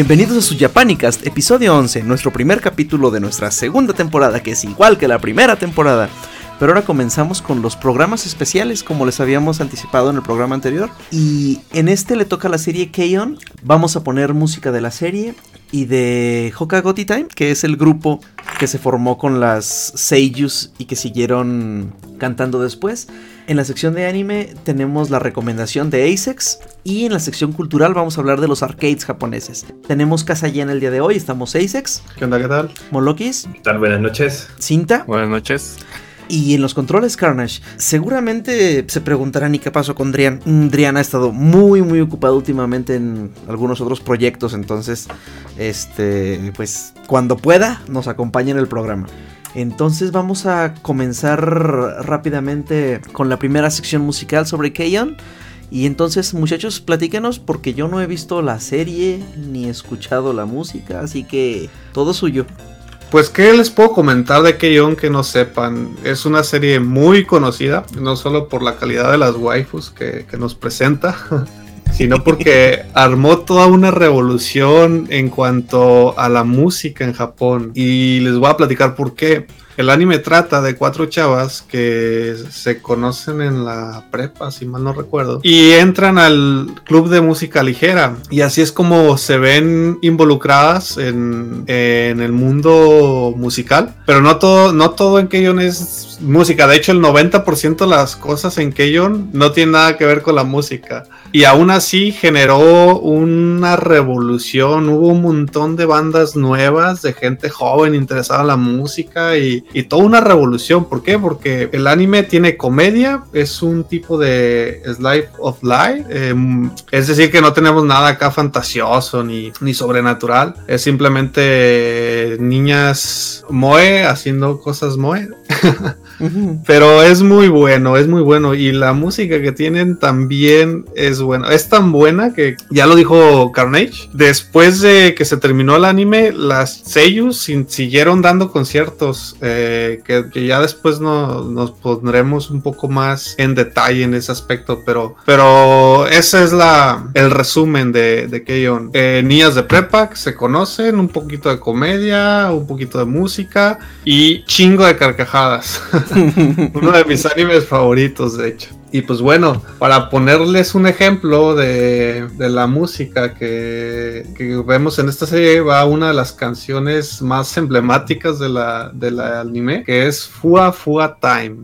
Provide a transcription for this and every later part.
Bienvenidos a su Japanicast, episodio 11, nuestro primer capítulo de nuestra segunda temporada, que es igual que la primera temporada. Pero ahora comenzamos con los programas especiales, como les habíamos anticipado en el programa anterior. Y en este le toca la serie K-On! Vamos a poner música de la serie y de Hokagoti Time, que es el grupo que se formó con las Seiyus y que siguieron cantando después. En la sección de anime tenemos la recomendación de ASEX y en la sección cultural vamos a hablar de los arcades japoneses. Tenemos casa llena el día de hoy, estamos ASEX. ¿Qué onda? ¿Qué tal? Molokis. ¿Qué tal? Buenas noches. Cinta. Buenas noches. Y en los controles Carnage, seguramente se preguntarán ¿y qué pasó con Drian? Mm, Drian ha estado muy muy ocupado últimamente en algunos otros proyectos, entonces este pues cuando pueda nos acompaña en el programa. Entonces vamos a comenzar rápidamente con la primera sección musical sobre Keyon. Y entonces, muchachos, platíquenos porque yo no he visto la serie ni escuchado la música, así que todo suyo. Pues, ¿qué les puedo comentar de Keyon que no sepan? Es una serie muy conocida, no solo por la calidad de las waifus que, que nos presenta, sino porque armó toda una revolución en cuanto a la música en Japón. Y les voy a platicar por qué. El anime trata de cuatro chavas que se conocen en la prepa, si mal no recuerdo, y entran al club de música ligera. Y así es como se ven involucradas en, en el mundo musical. Pero no todo, no todo en Keyon es música. De hecho, el 90% de las cosas en Keyon no tienen nada que ver con la música. Y aún así generó una revolución, hubo un montón de bandas nuevas, de gente joven interesada en la música y, y toda una revolución. ¿Por qué? Porque el anime tiene comedia, es un tipo de Slice of Life, eh, es decir, que no tenemos nada acá fantasioso ni, ni sobrenatural, es simplemente niñas moe haciendo cosas moe. Pero es muy bueno, es muy bueno. Y la música que tienen también es buena. Es tan buena que ya lo dijo Carnage. Después de que se terminó el anime, las Seiyus siguieron dando conciertos. Eh, que, que, ya después no, nos pondremos un poco más en detalle en ese aspecto. Pero, pero ese es la, el resumen de, de Keion. Eh, niñas de prepa que se conocen, un poquito de comedia, un poquito de música y chingo de carcajadas. Uno de mis animes favoritos, de hecho. Y pues bueno, para ponerles un ejemplo de, de la música que, que, vemos en esta serie, va una de las canciones más emblemáticas de la, de la anime, que es Fua Fua Time.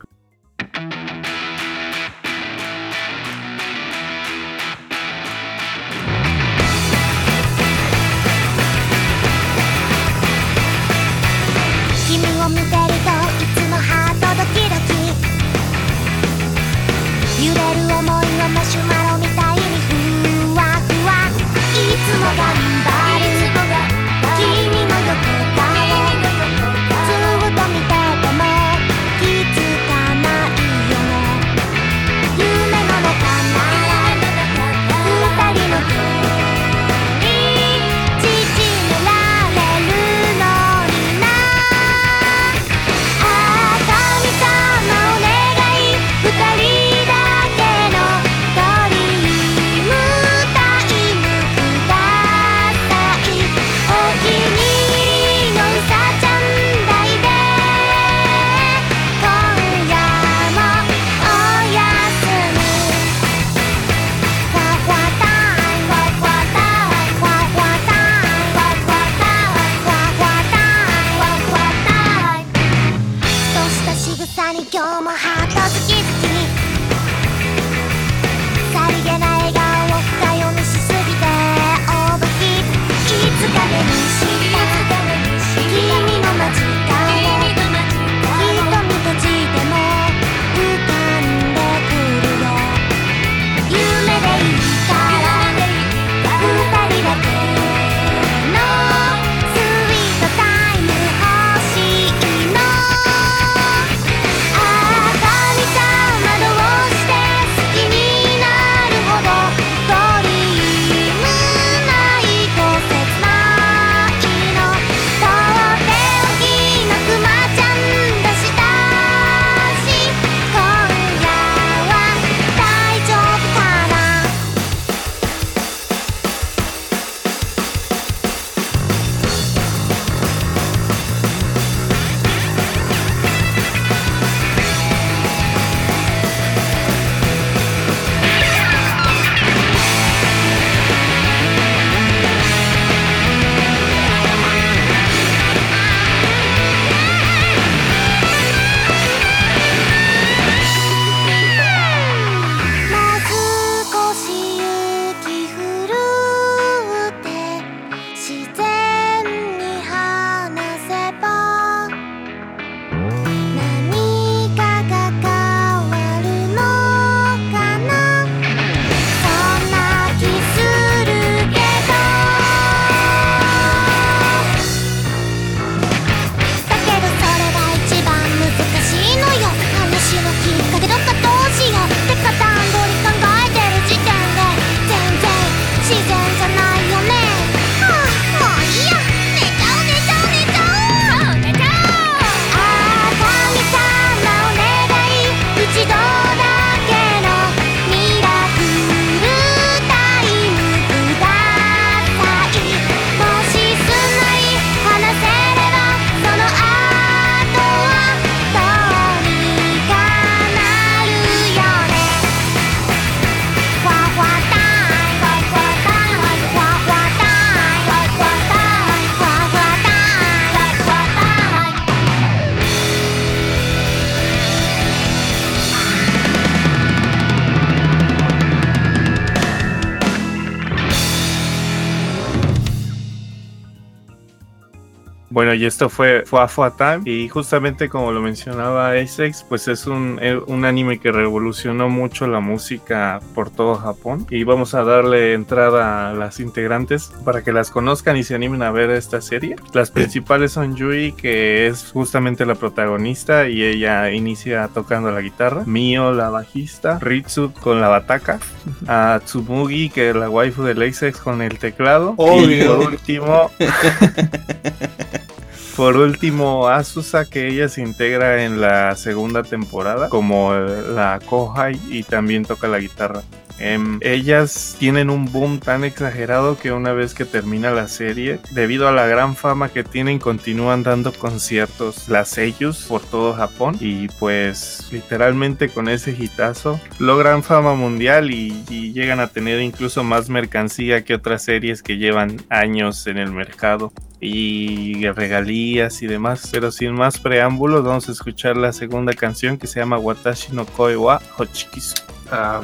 Y esto fue Fua Fua Time. Y justamente como lo mencionaba Asex, pues es un, eh, un anime que revolucionó mucho la música por todo Japón. Y vamos a darle entrada a las integrantes para que las conozcan y se animen a ver esta serie. Las principales son Yui, que es justamente la protagonista y ella inicia tocando la guitarra, Mio la bajista, Ritsu con la bataca, a Tsumugi que es la waifu de Asex con el teclado. Y por último Por último, Asusa, que ella se integra en la segunda temporada como la Kohai y también toca la guitarra. Em, ellas tienen un boom tan exagerado que una vez que termina la serie, debido a la gran fama que tienen, continúan dando conciertos, las ellos por todo Japón y pues literalmente con ese hitazo logran fama mundial y llegan a tener incluso más mercancía que otras series que llevan años en el mercado y regalías y demás. Pero sin más preámbulos, vamos a escuchar la segunda canción que se llama Watashi no Koi wa Hochikisu. Ah,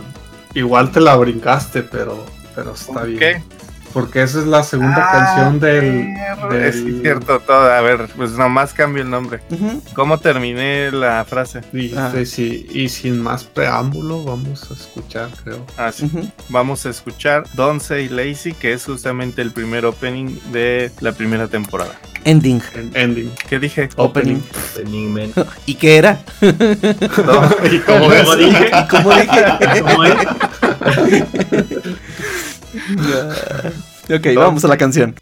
igual te la brincaste, pero, pero está ¿Por bien. Porque esa es la segunda Ah, canción del. Es cierto todo. A ver, pues nomás cambio el nombre. ¿Cómo terminé la frase? Y, Ah. y si- y sin más preámbulo, vamos a escuchar, creo. Ah, sí. Vamos a escuchar Don't Say Lazy, que es justamente el primer opening de la primera temporada. Ending. En ending. ¿Qué dije? Opening. Opening, man. ¿Y qué era? ¿Y cómo es? Como dije, ¿Cómo dije? ¿cómo es? ok, vamos a la canción.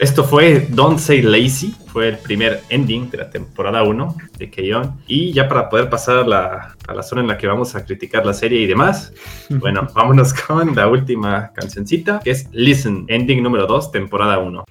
Esto fue Don't Say Lazy, fue el primer ending de la temporada 1 de Keyon. Y ya para poder pasar a la, a la, zona en la que vamos a criticar la serie y demás, bueno, vámonos con la última cancioncita, que es Listen, ending número 2, temporada 1.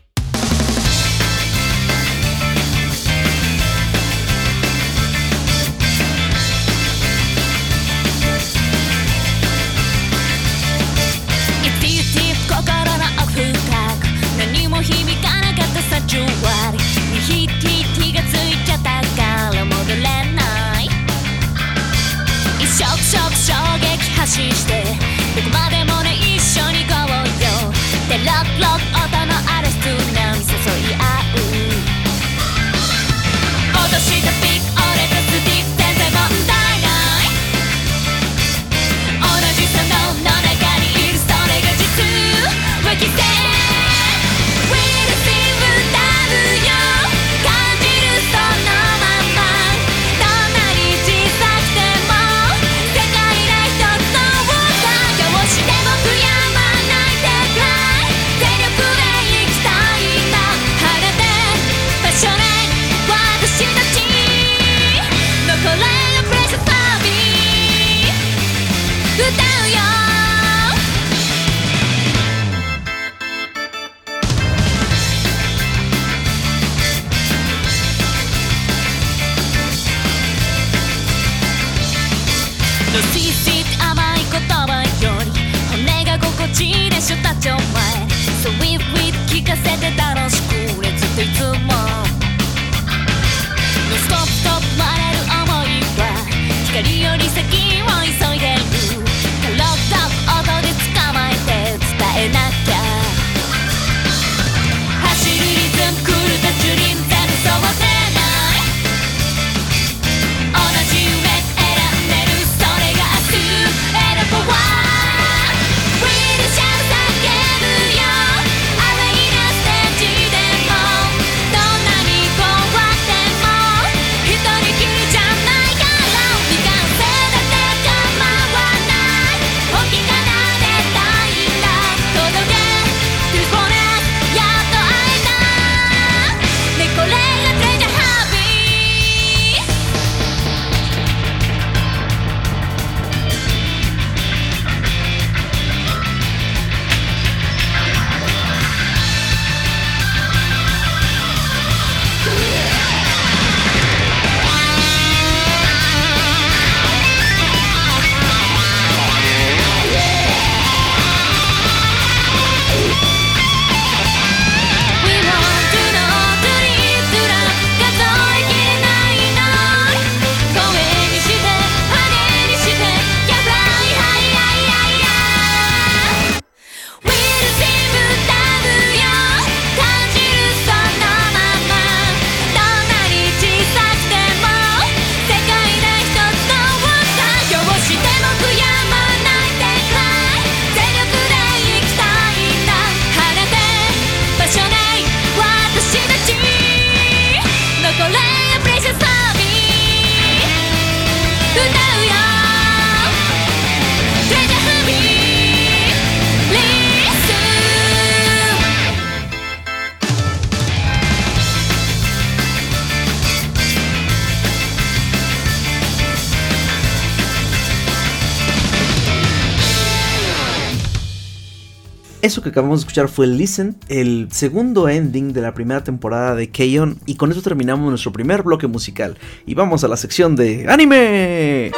Eso que acabamos de escuchar fue Listen, el segundo ending de la primera temporada de K-On! y con eso terminamos nuestro primer bloque musical. Y vamos a la sección de anime.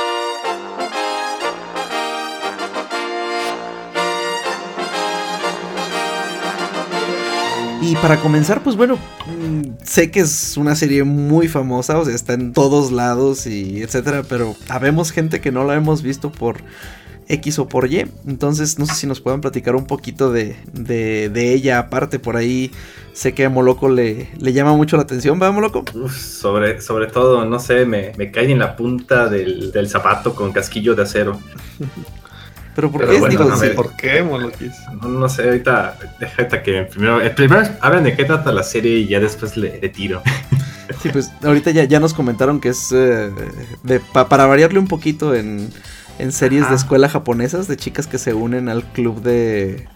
Y para comenzar, pues bueno, mm, sé que es una serie muy famosa, o sea, está en todos lados y etcétera, pero habemos gente que no la hemos visto por X o por Y. Entonces, no sé si nos puedan platicar un poquito de, de, ella aparte. Por ahí sé que a Moloco le, le llama mucho la atención, ¿verdad, Moloco? Uf, sobre, sobre todo, no sé, me, me cae en la punta del, del zapato con casquillo de acero. Pero ¿por qué? Bueno, no ¿Por qué, Moloquis? No, sé, ahorita déjate que primero, eh, primero hablan de qué trata la serie y ya después le, tiro. Sí, pues ahorita ya, ya nos comentaron que es eh, para variarle un poquito en, en series de escuela japonesas de chicas que se unen al club de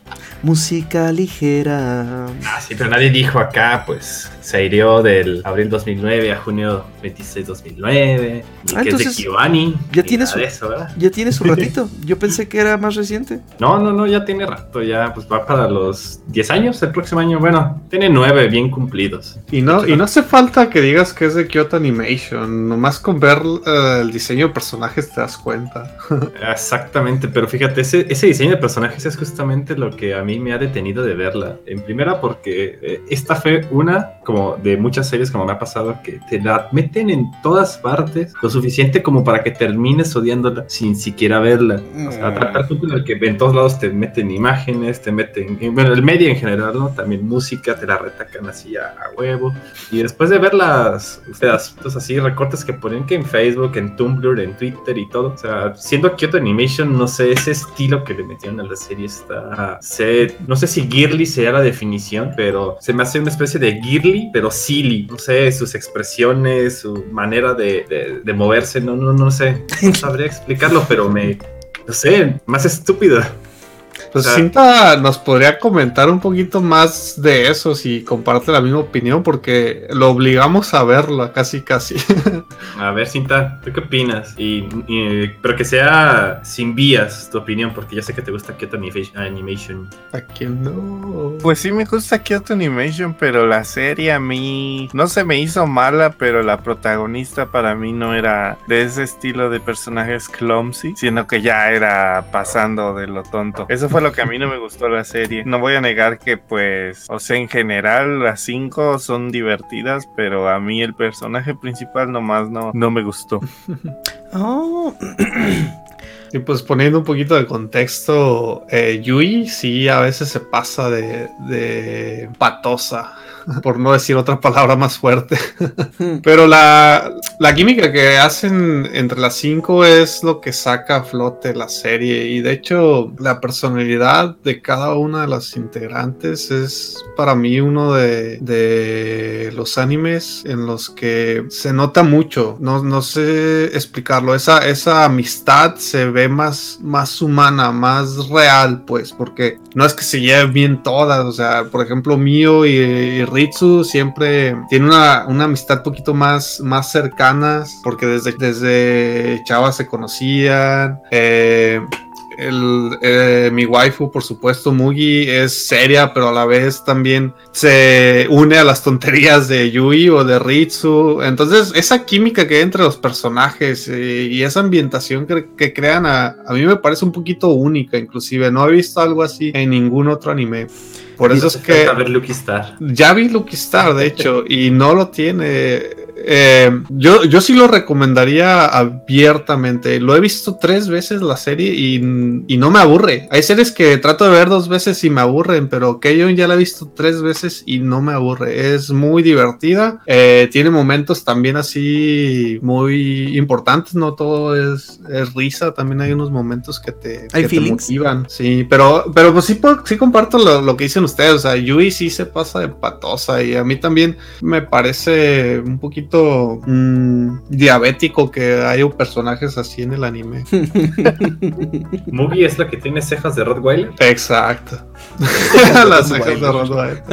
Música ligera. Ah, sí, pero nadie dijo acá, pues se hirió del abril 2009 a junio 26 2009. Ni Ah, que es de Kiwani. ya tiene su- eso, ¿verdad? Ya tiene su ratito. Yo pensé que era más reciente. No, no, no, ya tiene rato, ya pues va para los 10 años el próximo año. Bueno, tiene 9 bien cumplidos. Y no, y no hace falta que digas que es de Kyoto Animation, nomás con ver eh, el diseño de personajes te das cuenta. Exactamente, pero fíjate, ese, ese diseño de personajes es justamente lo que a mí me ha detenido de verla. En primera, porque eh, esta fue una, como de muchas series, como me ha pasado, que te la meten en todas partes, lo suficiente como para que termines odiándola sin siquiera verla. O sea, punto en el que en todos lados te meten imágenes, te meten, en- bueno, el medio en general, ¿no? También música, te la retacan así a, a huevo. Y después de ver las pedacitos así, recortes que ponen que en Facebook, en Tumblr, en Twitter y todo, o sea, siendo Kyoto Animation, no sé, ese estilo que le metieron a la serie está, no sé si girly sea la definición, pero se me hace una especie de girly, pero silly, no sé, sus expresiones, su manera de, de- moverse, no, no, no sé, no sabría explicarlo, pero me, no sé, más estúpido. Pues Cinta nos podría comentar un poquito más de eso si comparte la misma opinión, porque lo obligamos a verla casi casi. A ver, Cinta, ¿tú qué opinas? Y, y- pero que sea sin vías tu opinión, porque ya sé que te gusta Kyoto Animation- Animation. ¿A quién no? Pues sí me gusta Kyoto Animation, pero la serie a mí no se me hizo mala, pero la protagonista para mí no era de ese estilo de personajes clumsy, sino que ya era pasando de lo tonto. Eso fue lo que a mí no me gustó la serie. No voy a negar que pues, o sea, en general las cinco son divertidas, pero a mí el personaje principal nomás no, no me gustó. Oh. Y pues poniendo un poquito de contexto, eh, Yui sí a veces se pasa de, de patosa, por no decir otra palabra más fuerte. Pero la, la química que hacen entre las cinco es lo que saca a flote la serie. Y de hecho, la personalidad de cada una de las integrantes es para mí uno de, de los animes en los que se nota mucho. No, no sé explicarlo. Esa, esa amistad se ve más, más humana, más real, pues, porque no es que se lleven bien todas. O sea, por ejemplo, Mio y, y Ritsu siempre tienen una, una amistad poquito más, más porque desde, desde chavas se conocían. Eh, el, eh, mi waifu, por supuesto, Mugi, es seria, pero a la vez también se une a las tonterías de Yui o de Ritsu. Entonces, esa química que hay entre los personajes eh, y esa ambientación que, que crean, a, a mí me parece un poquito única, inclusive. No he visto algo así en ningún otro anime. Por eso es que A ver, Lucky Star. ya vi Lucky Star, de hecho, y no lo tiene. Eh, yo, yo sí lo recomendaría abiertamente. Lo he visto tres veces la serie y, y no me aburre. Hay series que trato de ver dos veces y me aburren, pero Keyon ya la he visto tres veces y no me aburre. Es muy divertida. Eh, tiene momentos también así muy importantes. No todo es, es risa. También hay unos momentos que te, ¿Hay que te motivan. Sí, pero, pero pues sí, sí comparto lo, lo que dicen ustedes. O sea, Yui sí se pasa de patosa y a mí también me parece un poquito mm, diabético que haya personajes así en el anime. Mugi es la que tiene cejas de Rottweiler. Exacto. Las cejas de Rottweiler.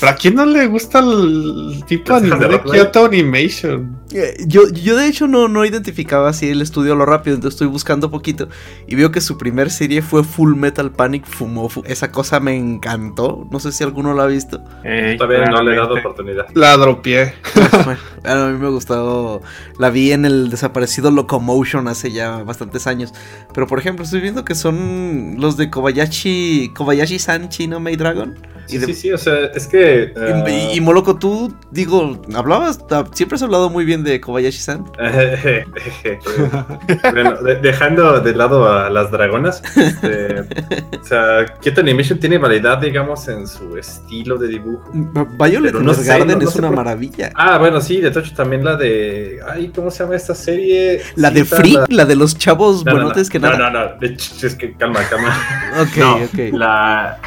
¿Pero a quién no le gusta el tipo de anime de. Kyoto Animation? Eh, Yo, yo de hecho no, no identificaba así el estudio lo rápido, entonces estoy buscando poquito y veo que su primer serie fue Full Metal Panic Fumofu. Esa cosa me encantó, no sé si alguno la ha visto. Eh, Todavía no le he dado oportunidad. La dropié. Bueno, a mí me gustó, la vi en el desaparecido Locomotion hace ya bastantes años, pero por ejemplo estoy viendo que son los de Kobayashi, Kobayashi-san Chino Maid Dragon. Sí, y, de- sí, sí, o sea, es que. y- ah, y- y Moloko, tú, digo, hablabas, ah, siempre has hablado muy bien de Kobayashi-san. bueno, de- dejando de lado a las dragonas, este, o sea, Kyoto Animation tiene variedad, digamos, en su estilo de dibujo. Violet Pero no sé, Evergarden no- no es una por- maravilla. Ah, bueno, sí, de hecho también la de. Ay, ¿cómo se llama esta serie? La de Free, la- la de los chavos No, no, no, buenotes que no, nada. No, no, de hecho, es que calma, calma. Ok, No, ok. La,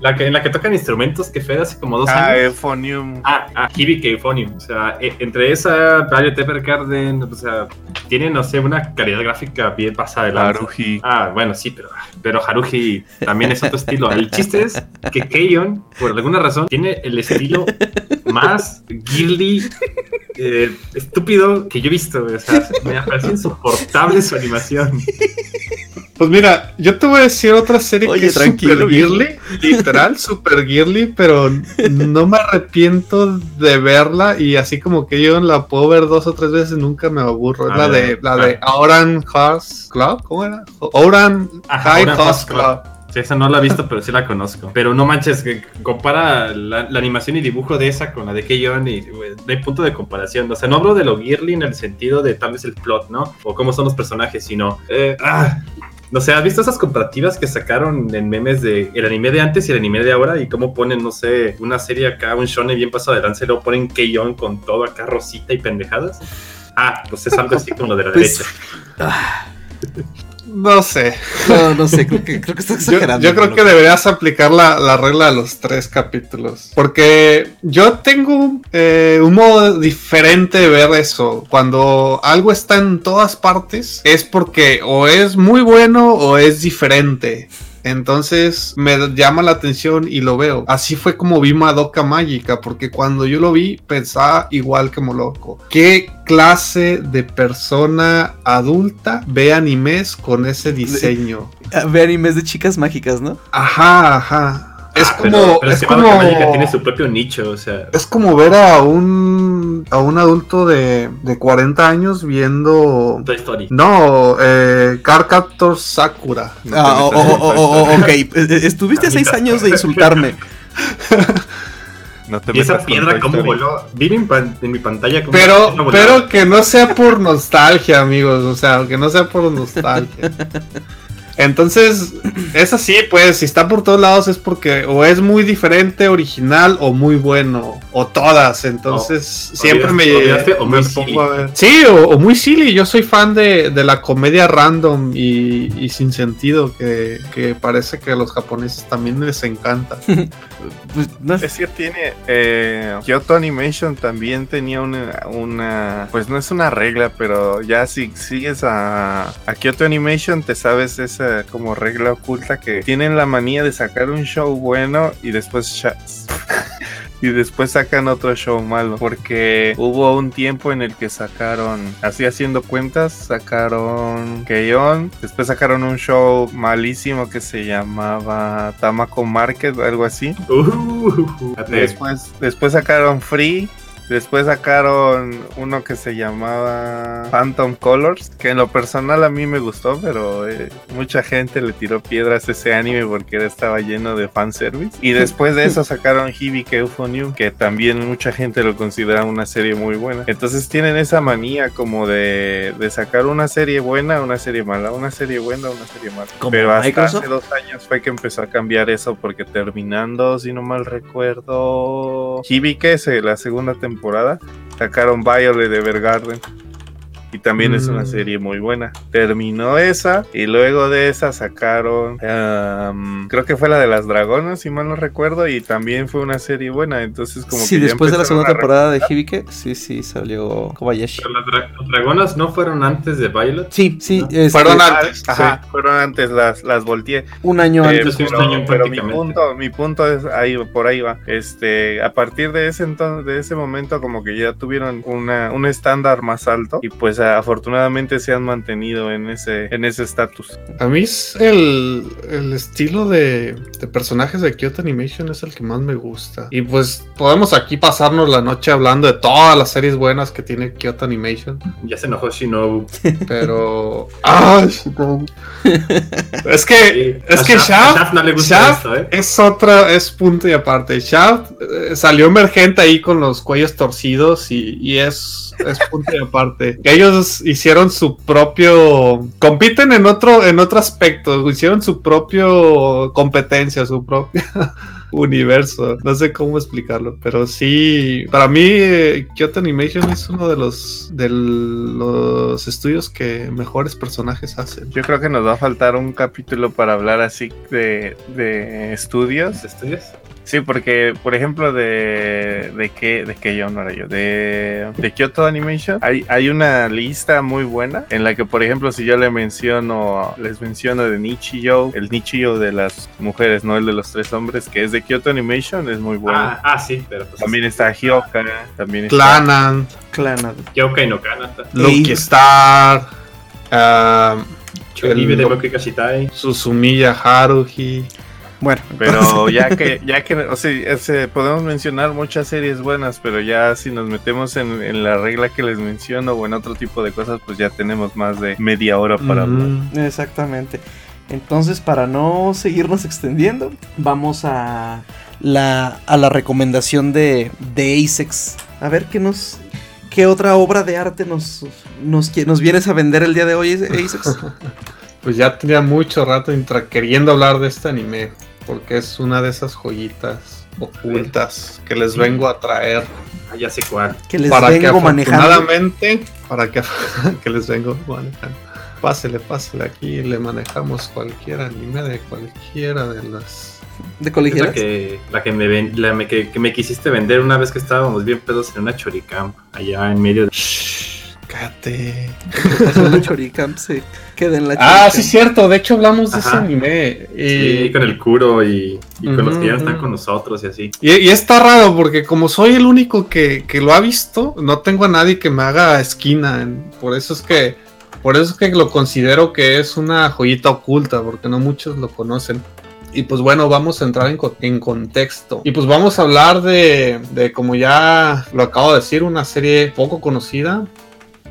la que, en la que tocan instrumentos que fue hace como dos Ah, años. Euphonium. Ah, ah, Hibike Euphonium. O sea, e- entre esa, Violet Evergarden, o sea, tiene, no sé, una calidad gráfica bien pasada de lanza. Haruhi. Ah, bueno, sí, pero, pero Haruhi también es otro estilo. El chiste es que Keion, por alguna razón, tiene el estilo más girly, eh, estúpido que yo he visto. güey. O sea, me parece insoportable su animación. Pues mira, yo te voy a decir otra serie Oye, que es tranquilo, super girly, literal, super girly, pero no me arrepiento de verla y así como que yo la puedo ver dos o tres veces nunca me aburro. Es A la de la ah. de Oran Horse Club, ¿cómo era? Oran High Club. Club. Esa no la he visto, pero sí la conozco. Pero no manches, compara la, la animación y dibujo de esa con la de Keion y no hay punto de comparación. O sea, no hablo de lo girly en el sentido de tal vez el plot, ¿no? O cómo son los personajes, sino... eh, ah, no sé, ¿has visto esas comparativas que sacaron en memes de el anime de antes y el anime de ahora? Y cómo ponen, no sé, una serie acá, un shonen bien pasado de lanza y luego ponen Keion con todo acá rosita y pendejadas. Ah, pues es algo así como lo de la Pues, derecha. ah, No sé. no, no sé, creo que, creo que estás Yo, exagerando. yo creo ¿no? que deberías aplicar la, la regla de los tres capítulos. Porque yo tengo eh, un modo diferente de ver eso. Cuando algo está en todas partes, es porque o es muy bueno o es diferente. Entonces me llama la atención y lo veo. Así fue como vi Madoka Mágica, porque cuando yo lo vi pensaba igual que loco. ¿Qué clase de persona adulta ve animes con ese diseño? Ah, Ve animes de chicas mágicas, ¿no? Ajá, ajá. Es Ah, pero- como, pero es que Madoka como, Mágica tiene su propio nicho, o sea... es como ver a un, a un adulto de, de 40 años viendo, Toy Story. no, eh, Card Captor Sakura. No Ah, oh, oh, oh, oh, oh, ok. Estuviste seis Amita. años de insultarme. No te Y esa piedra, Toy ¿cómo Story. voló? Vi en, mi pantalla como Pero, pero que no sea por nostalgia, amigos. O sea, que no sea por nostalgia. Entonces, es así, pues, si está por todos lados es porque o es muy diferente, original o muy bueno, o todas. Entonces, siempre me, olvidaste o me pongo a ver. Sí, o, o muy silly. Yo soy fan de, de la comedia random y, y sin sentido, que, que parece que a los japoneses también les encanta. Pues, no es- Es que tiene. Eh, Kyoto Animation también tenía una, una. Pues no es una regla, pero ya si sigues a, a Kyoto Animation, te sabes esa como regla oculta que tienen la manía de sacar un show bueno y después. Y después sacan otro show malo. Porque hubo un tiempo en el que sacaron, así haciendo cuentas, sacaron Keion. Después sacaron un show malísimo que se llamaba Tamako Market, algo así. Uh. Después, después sacaron Free. Después sacaron uno que se llamaba Phantom Colors, que en lo personal a mí me gustó, pero eh, mucha gente le tiró piedras a ese anime porque estaba lleno de fanservice. Y después de eso sacaron Hibike Euphonium, que también mucha gente lo considera una serie muy buena. Entonces tienen esa manía como de, de sacar una serie buena, una serie mala, una serie buena, una serie mala. ¿Como Pero hasta Microsoft? hace dos años fue que empezó a cambiar eso porque terminando, si no mal recuerdo, Hibike, la segunda temporada, sacaron Violet de Evergarden. Y también es una Mm. serie muy buena. Terminó esa y luego de esa sacaron, am, creo que fue la de las dragonas, si mal no recuerdo, y también fue una serie buena. Entonces como sí, que ya después de la segunda temporada de Hibike, sí, sí, salió Kobayashi. Pero las dra- dragonas no fueron antes de Violet. Sí, sí, ¿No? este, Fueron Ah, antes. Ajá, fueron antes, las, las volteé. un año Eh, antes. Pero, un año pero mi punto, mi punto es ahí, por ahí va. Este, a partir de ese entonces, de ese momento, como que ya tuvieron una, un estándar más alto y pues afortunadamente se han mantenido en ese, en ese estatus. A mí es el, el estilo de, de personajes de Kyoto Animation es el que más me gusta. Y pues podemos aquí pasarnos la noche hablando de todas las series buenas que tiene Kyoto Animation. Ya se enojó Shinobu. Pero... ¡Ah! Shinobu. es que... Sí. Es A que Shaft- Shaft- no le gusta Shaft esto, ¿eh? Es otra, es punto y aparte. Shaft eh, salió emergente ahí con los cuellos torcidos y, y es, es punto y aparte. Ellos hicieron su propio, compiten en otro, en otro aspecto, hicieron su propio competencia, su propio universo. No sé cómo explicarlo, pero sí, para mí eh, Kyoto Animation es uno de los, de los estudios que mejores personajes hacen. Yo creo que nos va a faltar un capítulo para hablar así de, de estudios. Sí, porque, por ejemplo, de, de que, de que yo no era yo, de, de Kyoto Animation, hay, hay una lista muy buena en la que, por ejemplo, si yo le menciono, les menciono de Nichijou, el Nichijou de las mujeres, no el de los tres hombres, que es de Kyoto Animation, es muy bueno. Ah, ah, sí, pero pues. También está Hyoka, también está... Clanan, Clana. Yokai no Kanata. Lucky Star, Choribe El- de. Susumiya Haruhi. Bueno, Pero ya que, ya que, o sea, podemos mencionar muchas series buenas, pero ya si nos metemos en, en la regla que les menciono o en otro tipo de cosas, pues ya tenemos más de media hora para hablar. Exactamente. Entonces, para no seguirnos extendiendo, vamos a la, a la recomendación de, de Asex. A ver qué nos. ¿Qué otra obra de arte nos, nos, nos vienes a vender el día de hoy, Asex? Pues ya tenía mucho rato intra- queriendo hablar de este anime, porque es una de esas joyitas ocultas que les vengo a traer. Ah, ya sé cuál. Que les para que vengo manejando. afortunadamente, para que, que les vengo manejando. Pásele, pásele aquí, le manejamos cualquier anime de cualquiera de las... De Es la colegialas. que, la que, me, ven- la me- que, que me quisiste vender una vez que estábamos bien pedos en una choricam, allá en medio de... Choricamp se queda en la Ah, sí, cierto. De hecho, hablamos de ese anime. Sí, Y, con el Kuro y, y con los que ya están con nosotros y así. y- y está raro porque como soy el único que, que lo ha visto, no tengo a nadie que me haga esquina. en- por eso es que, por eso es que lo considero que es una joyita oculta, porque no muchos lo conocen. Y pues bueno, vamos a entrar en, co- en contexto. Y pues vamos a hablar de, de, como ya lo acabo de decir, una serie poco conocida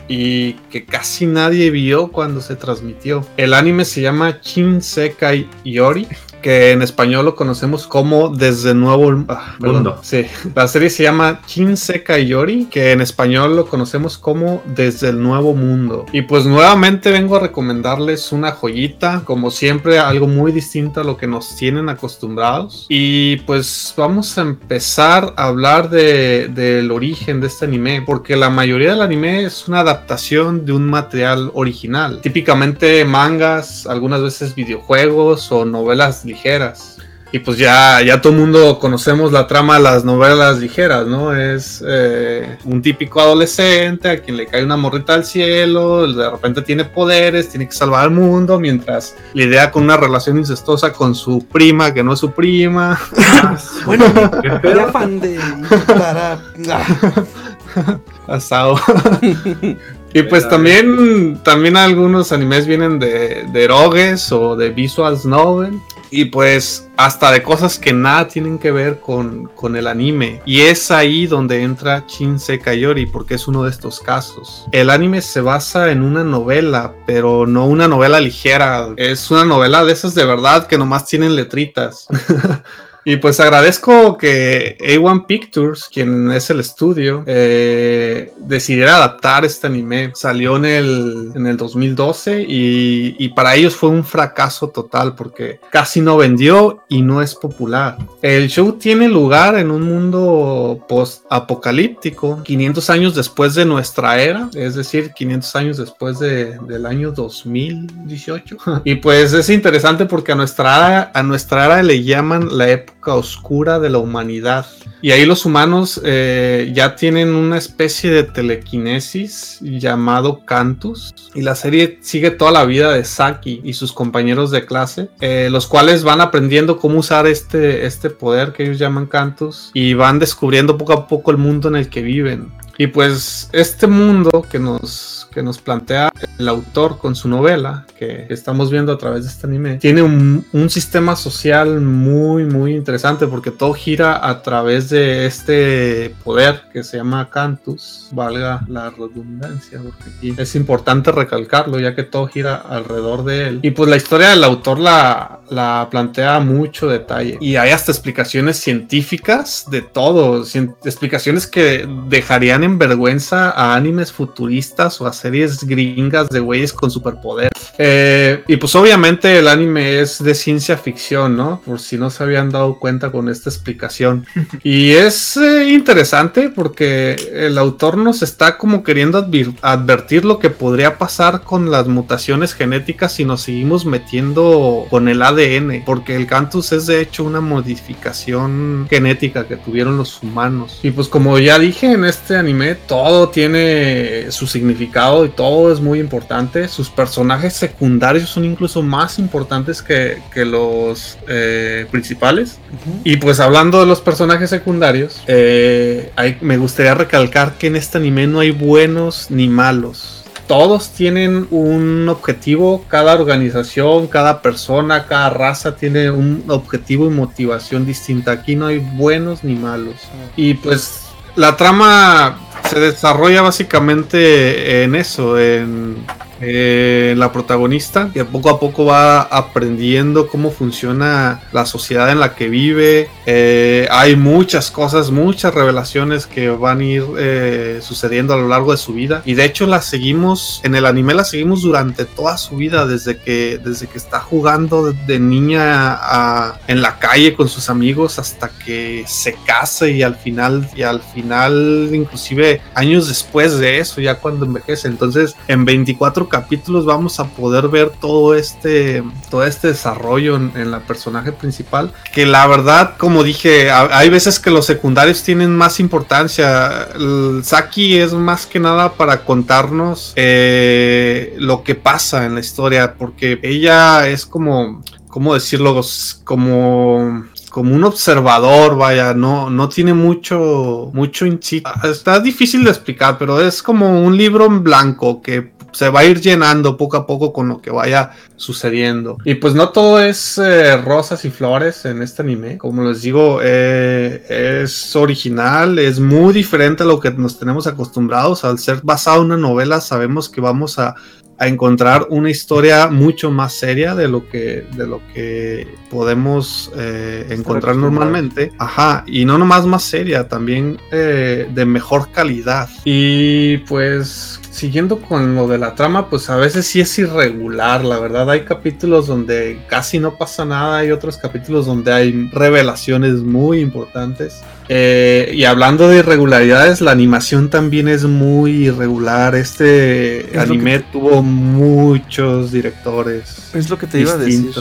y que casi nadie vio cuando se transmitió. El anime se llama Shinsekai Yori, que en español lo conocemos como Desde Nuevo ah, perdón, Mundo. Sí, la serie se llama Shinsekai Yori, que en español lo conocemos como Desde el Nuevo Mundo. Y pues nuevamente vengo a recomendarles una joyita, como siempre, algo muy distinto a lo que nos tienen acostumbrados. Y pues vamos a empezar a hablar de- del origen de este anime, porque la mayoría del anime es una adaptación de un material original. Típicamente mangas, algunas veces videojuegos o novelas ligeras. Y pues ya, ya todo el mundo conocemos la trama de las novelas ligeras, ¿no? Es eh, un típico adolescente a quien le cae una morrita al cielo, de repente tiene poderes, tiene que salvar al mundo, mientras lidia con una relación incestuosa con su prima, que no es su prima. Bueno, ¿Qué era pedo? fan de. Asado. y pues Pero, también, también algunos animes vienen de, de eroges o de visuals novel. Y pues hasta de cosas que nada tienen que ver con, con el anime. Y es ahí donde entra Shinsekai Yori, porque es uno de estos casos. El anime se basa en una novela, pero no una novela ligera. Es una novela de esas de verdad que nomás tienen letritas. Y pues agradezco que A1 Pictures, quien es el estudio, eh, decidiera adaptar este anime. Salió en el, en el 2012 y, y para ellos fue un fracaso total porque casi no vendió y no es popular. El show tiene lugar en un mundo post-apocalíptico, 500 años después de nuestra era, es decir, 500 años después de- del año 2018. Y pues es interesante porque a nuestra, a nuestra era le llaman la época oscura de la humanidad. Y ahí los humanos eh, ya tienen una especie de telequinesis llamado Cantus. Y la serie sigue toda la vida de Saki y sus compañeros de clase, eh, los cuales van aprendiendo cómo usar este, este poder que ellos llaman Cantus y van descubriendo poco a poco el mundo en el que viven. Y pues este mundo que nos, que nos plantea el autor con su novela, que estamos viendo a través de este anime, tiene un, un sistema social muy, muy interesante porque todo gira a través de este poder que se llama Cantus, valga la redundancia, porque aquí es importante recalcarlo ya que todo gira alrededor de él. Y pues la historia del autor la, la plantea mucho detalle y hay hasta explicaciones científicas de todo, explicaciones que dejarían tienen vergüenza a animes futuristas o a series gringas de güeyes con superpoder. Eh, y pues obviamente el anime es de ciencia ficción, ¿no? Por si no se habían dado cuenta con esta explicación. Y es eh, interesante porque el autor nos está como queriendo advertir lo que podría pasar con las mutaciones genéticas si nos seguimos metiendo con el ADN. Porque el Cantus es de hecho una modificación genética que tuvieron los humanos. Y pues como ya dije en este anime, todo tiene su significado y todo es muy importante. Sus personajes secundarios son incluso más importantes que, que los eh, principales. Y pues hablando de los personajes secundarios, eh, hay- me gustaría recalcar que en este anime no hay buenos ni malos. Todos tienen un objetivo, cada organización, cada persona, cada raza tiene un objetivo y motivación distinta. Aquí no hay buenos ni malos. Y pues la trama se desarrolla básicamente en eso, en eh, la protagonista, que poco a poco va aprendiendo cómo funciona la sociedad en la que vive. Eh, hay muchas cosas, muchas revelaciones que van a ir eh, sucediendo a lo largo de su vida. Y de hecho la seguimos, en el anime la seguimos durante toda su vida, desde que, desde que está jugando de, niña en la calle con sus amigos hasta que se casa y al final, y al final, inclusive años después de eso, ya cuando envejece. Entonces, en 24 capítulos vamos a poder ver todo este, todo este desarrollo en, la personaje principal. Que la verdad, como dije, hay veces que los secundarios tienen más importancia. El Saki es más que nada para contarnos eh, lo que pasa en la historia, porque ella es como, ¿cómo decirlo? Como como un observador, vaya, no, no tiene mucho, mucho insight. Está difícil de explicar, pero es como un libro en blanco que se va a ir llenando poco a poco con lo que vaya sucediendo. Y pues no todo es eh, rosas y flores en este anime. Como les digo, eh, es original, es muy diferente a lo que nos tenemos acostumbrados. Al ser basado en una novela, sabemos que vamos a a encontrar una historia mucho más seria de lo que de lo que podemos eh, encontrar normalmente ajá y no nomás más seria también eh, de mejor calidad y pues siguiendo con lo de la trama pues a veces sí es irregular la verdad hay capítulos donde casi no pasa nada y otros capítulos donde hay revelaciones muy importantes eh, y hablando de irregularidades, la animación también es muy irregular. Este Es anime tuvo muchos directores. Es lo que te iba a decir.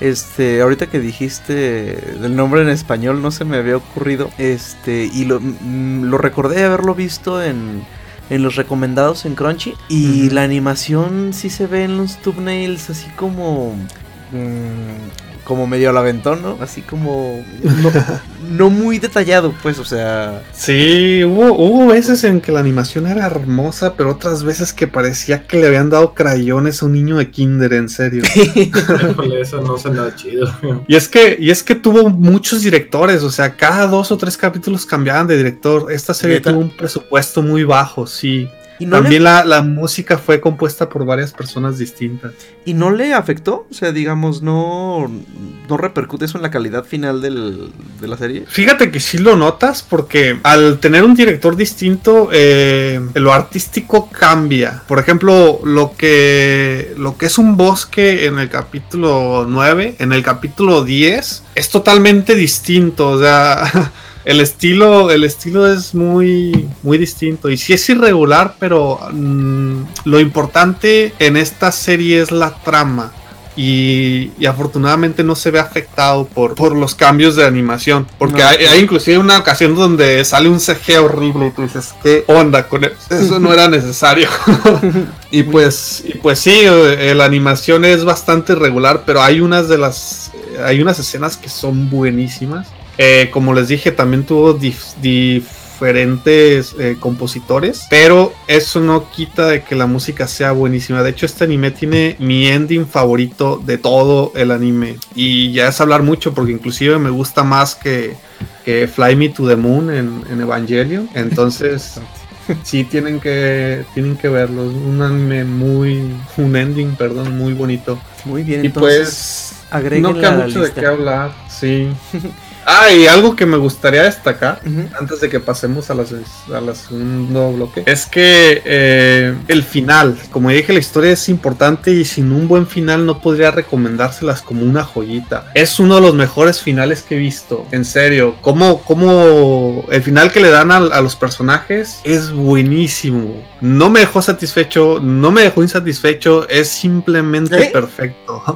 Este, ahorita que dijiste el nombre en español no se me había ocurrido. Este, y lo, mm, lo recordé haberlo visto en, en los recomendados en Crunchy. Y la animación sí se ve en los thumbnails así como. mm, como medio al aventón, ¿no? Así como. No, no muy detallado, pues, o sea. Sí, hubo, hubo veces en que la animación era hermosa, pero otras veces que parecía que le habían dado crayones a un niño de kinder, en serio. Eso no suena chido. Y es que, y es que tuvo muchos directores, o sea, cada dos o tres capítulos cambiaban de director. Esta serie tuvo un presupuesto muy bajo, sí. ¿Y no, le, También la, la música fue compuesta por varias personas distintas. ¿Y no le afectó? O sea, digamos, no, no repercute eso en la calidad final del, de la serie. Fíjate que sí lo notas porque al tener un director distinto, eh, lo artístico cambia. Por ejemplo, lo que, lo que es un bosque en el capítulo 9, en el capítulo 10, es totalmente distinto. O sea, el estilo, el estilo es muy, muy distinto. Y sí es irregular, pero mm, lo importante en esta serie es la trama. Y, y afortunadamente no se ve afectado por, por los cambios de animación. Porque No. hay, hay inclusive una ocasión donde sale un CG horrible y tú dices, ¿qué onda con eso? Eso no era necesario. y pues, y pues sí, eh, la animación es bastante irregular, pero hay unas de las, eh, hay unas escenas que son buenísimas. Eh, como les dije, también tuvo dif- diferentes eh, compositores, pero eso no quita de que la música sea buenísima. De hecho, este anime tiene mi ending favorito de todo el anime. Y ya es hablar mucho porque inclusive me gusta más que, que Fly Me to the Moon en, en Evangelion. Entonces... Sí, tienen que, tienen que verlo. Un anime muy. Un ending, perdón, muy bonito. Muy bien, Y entonces pues. No queda mucho de qué hablar, sí. Ah, y algo que me gustaría destacar antes de que pasemos a la, a la segundo bloque es que eh, el final, como dije, la historia es importante y sin un buen final no podría recomendárselas como una joyita. Es uno de los mejores finales que he visto, en serio. Como, como el final que le dan a, a los personajes es buenísimo. No me dejó satisfecho, no me dejó insatisfecho, es simplemente ¿Eh? perfecto.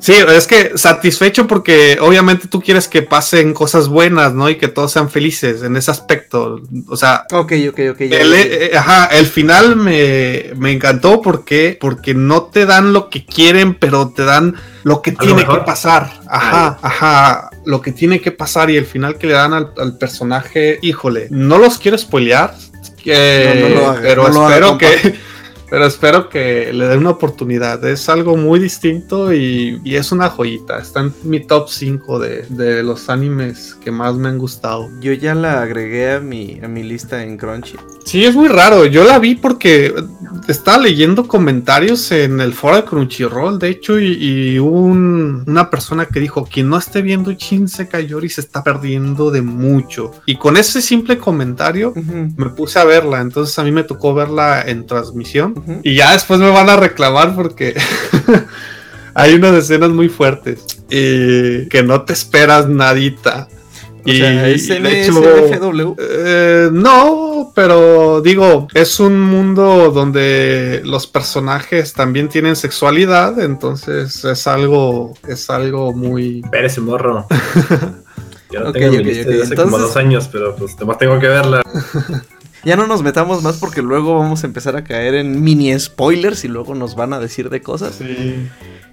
Sí, es que satisfecho porque obviamente tú quieres que pasen cosas buenas, ¿no? Y que todos sean felices en ese aspecto. O sea, Ok, ok, ok. ya, el, eh, ajá, el final me, me encantó porque, porque no te dan lo que quieren, pero te dan lo que tiene mejor. que pasar. Ajá, ajá, lo que tiene que pasar y el final que le dan al, al personaje, híjole, no los quiero spoilear, que- No, no lo haga, pero no lo haga, espero compa. que... Pero espero que le den una oportunidad. Es algo muy distinto y, y es una joyita. Está en mi top 5 de, de los animes que más me han gustado. Yo ya la agregué a mi, a mi lista en Crunchy. Sí, es muy raro. Yo la vi porque estaba leyendo comentarios en el foro de Crunchyroll, de hecho, y, un- una persona que dijo, quien no esté viendo Shinse Kayori se está perdiendo de mucho. Y con ese simple comentario me puse a verla, entonces a mí me tocó verla en transmisión. Ujú. Y ya después me van a reclamar porque hay unas escenas muy fuertes y que no te esperas nadita. O sea, es de hecho, NSFW. eh, no, pero digo, es un mundo donde los personajes también tienen sexualidad, entonces es algo, es algo muy... Ver ese morro. Yo no Ok, tengo mi ok, lista ok. desde hace como Entonces- dos años, pero pues además tengo que verla. Ya no nos metamos más porque luego vamos a empezar a caer en mini spoilers y luego nos van a decir de cosas.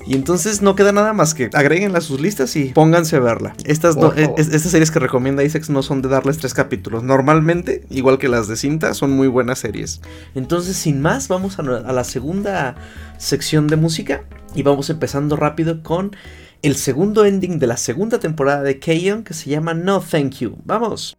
Y entonces no queda nada más que agréguenla a sus listas y pónganse a verla. Estas, no- es- estas series que recomienda Isaac no son de darles tres capítulos. Normalmente, igual que las de cinta, son muy buenas series. Entonces, sin más, vamos a, a la segunda sección de música. Y vamos empezando rápido con el segundo ending de la segunda temporada de Keion que se llama No Thank You. Vamos.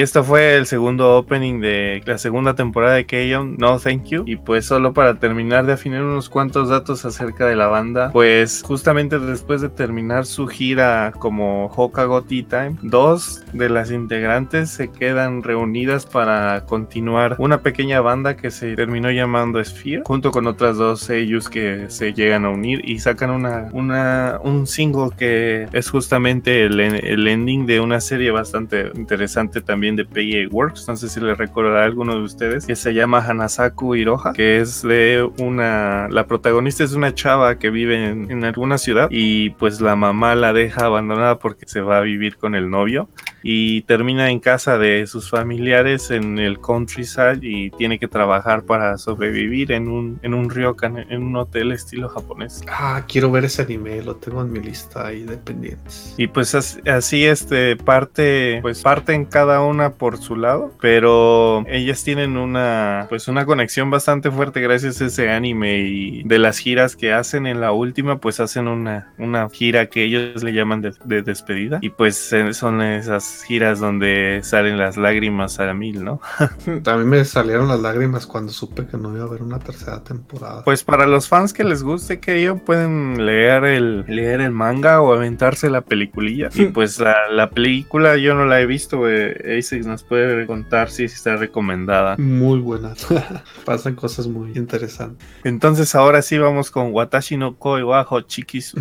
Y esto fue el segundo opening de la segunda temporada de Keion, No Thank You. Y pues solo para terminar de afinar unos cuantos datos acerca de la banda, pues justamente después de terminar su gira como Hokago Tea Time, dos de las integrantes se quedan reunidas para continuar una pequeña banda que se terminó llamando Sphere, junto con otras dos sellos que se llegan a unir y sacan una, un single que es justamente el ending de una serie bastante interesante también de PA Works. No sé si le recordará a alguno de ustedes, que se llama Hanasaku Hiroha, que es de una. La protagonista es una chava que vive en alguna ciudad y pues la mamá la deja abandonada porque se va a vivir con el novio y termina en casa de sus familiares en el countryside y tiene que trabajar para sobrevivir en un, en un ryokan, en un hotel estilo japonés. Ah, quiero ver ese anime, lo tengo en mi lista ahí de pendientes. Y pues as- así este parte, pues parten cada una por su lado, pero ellas tienen una pues una conexión bastante fuerte gracias a ese anime y de las giras que hacen en la última, pues hacen una, una gira que ellos le llaman de, de despedida y pues eh, son esas giras donde salen las lágrimas a mil, ¿no? También me salieron las lágrimas cuando supe que no iba a haber una tercera temporada. Pues para los fans que les guste que ellos pueden leer el leer el manga o aventarse la peliculilla. Y pues la, la película yo no la he visto, eh, Asex nos puede contar si está recomendada. Muy buena. Pasan cosas muy interesantes. Entonces ahora sí vamos con Watashi no Koi wa Hochikisu.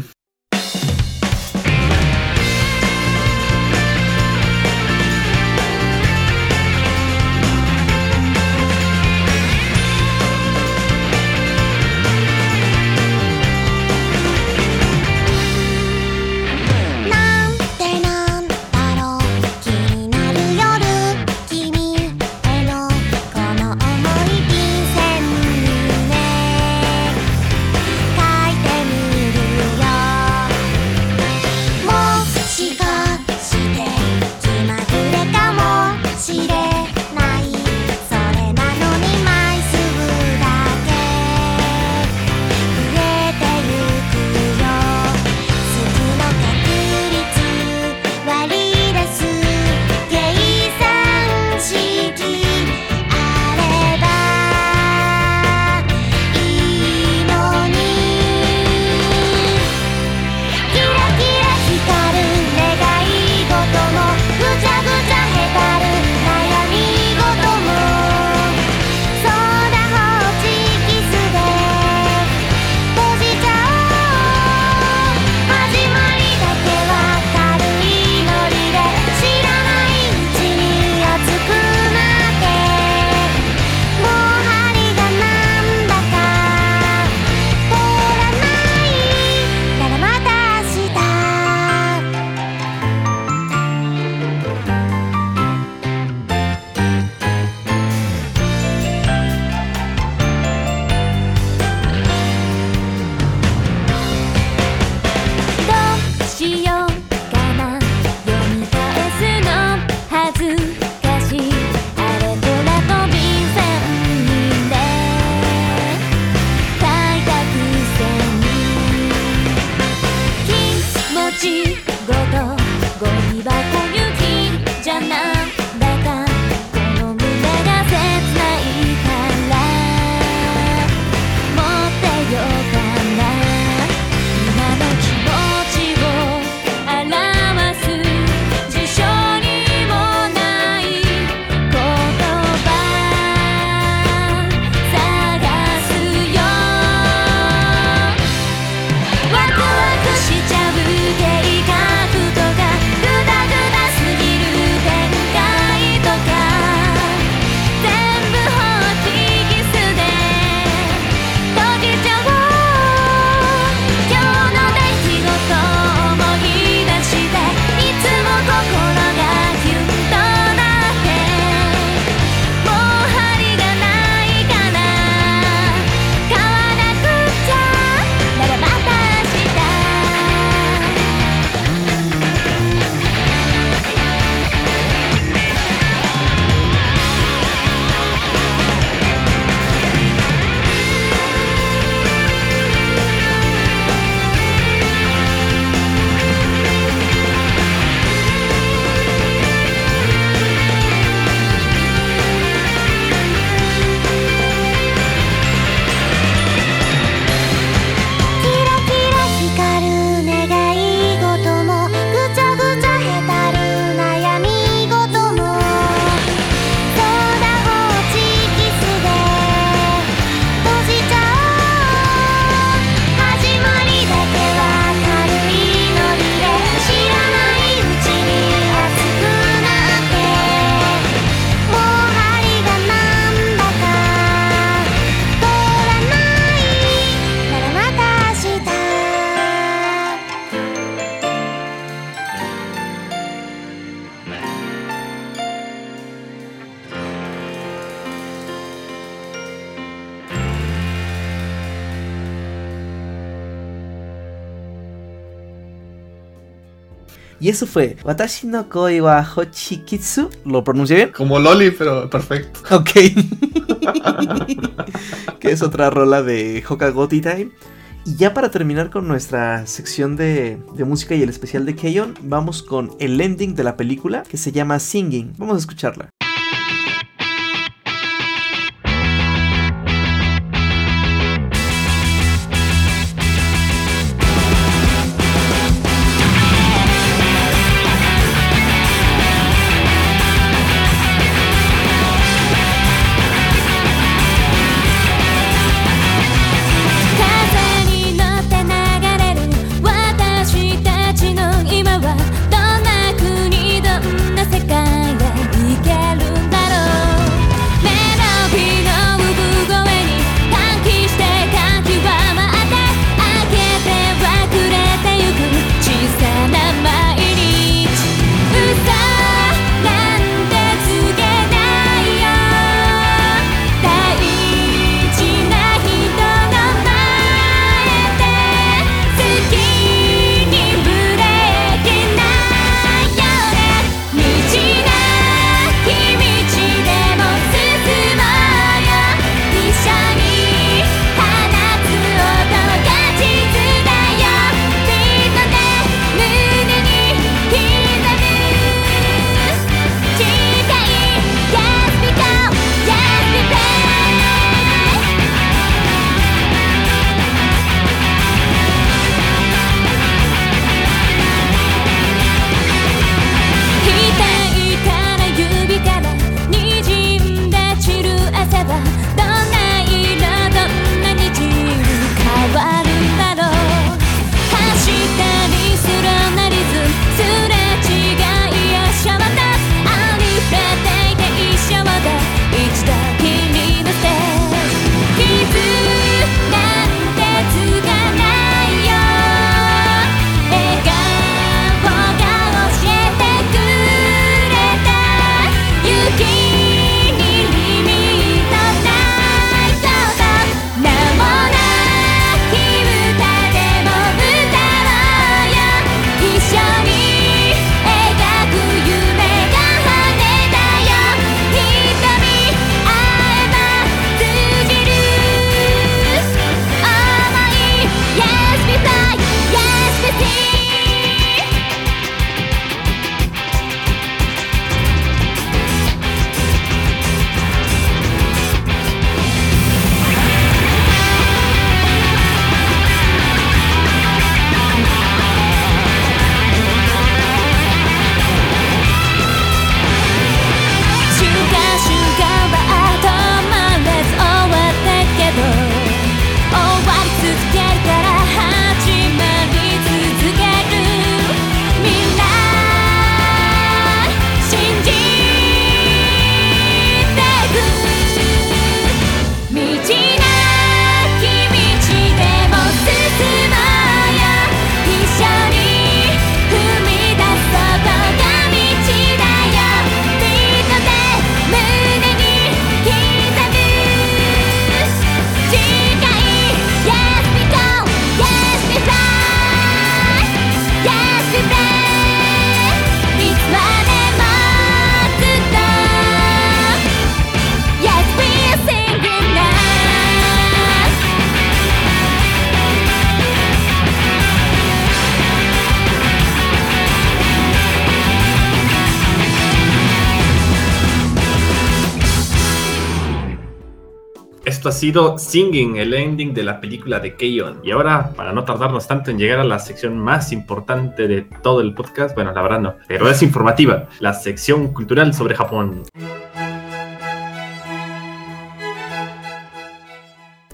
Y eso fue Watashi no koi wa Hochikitsu. ¿Lo pronuncié bien? Como Loli, pero perfecto. Ok. que es otra rola de Hokagoti Time. Y ya para terminar con nuestra sección de, de música y el especial de Keion, vamos con el ending de la película que se llama Singing. Vamos a escucharla. Ha sido Singing, el ending de la película de Keion. Y ahora, para no tardarnos tanto en llegar a la sección más importante de todo el podcast, bueno, la verdad no, pero es informativa, la sección cultural sobre Japón.